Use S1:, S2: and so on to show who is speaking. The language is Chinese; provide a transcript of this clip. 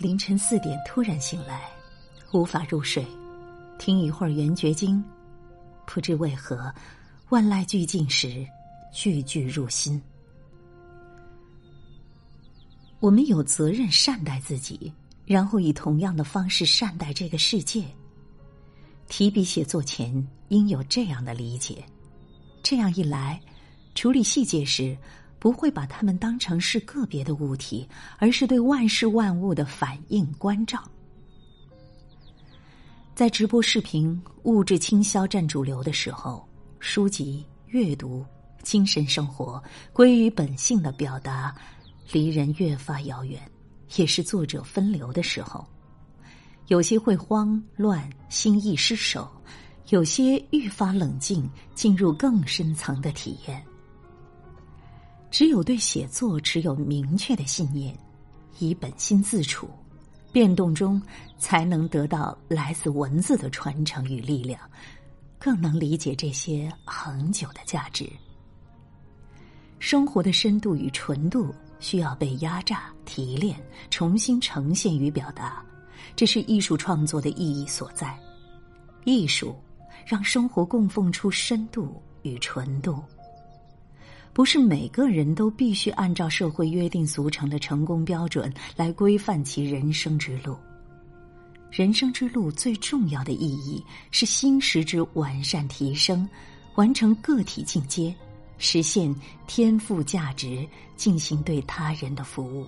S1: 凌晨四点突然醒来，无法入睡，听一会儿《圆觉经》，不知为何，万籁俱静时，句句入心。我们有责任善待自己，然后以同样的方式善待这个世界。提笔写作前，应有这样的理解：这样一来，处理细节时，不会把它们当成是个别的物体，而是对万事万物的反应关照。在直播视频物质倾销占主流的时候，书籍阅读、精神生活归于本性的表达。离人越发遥远，也是作者分流的时候。有些会慌乱，心意失守；有些愈发冷静，进入更深层的体验。只有对写作持有明确的信念，以本心自处，变动中才能得到来自文字的传承与力量，更能理解这些恒久的价值。生活的深度与纯度。需要被压榨、提炼、重新呈现与表达，这是艺术创作的意义所在。艺术让生活供奉出深度与纯度。不是每个人都必须按照社会约定俗成的成功标准来规范其人生之路。人生之路最重要的意义是心识之完善提升，完成个体进阶。实现天赋价值，进行对他人的服务。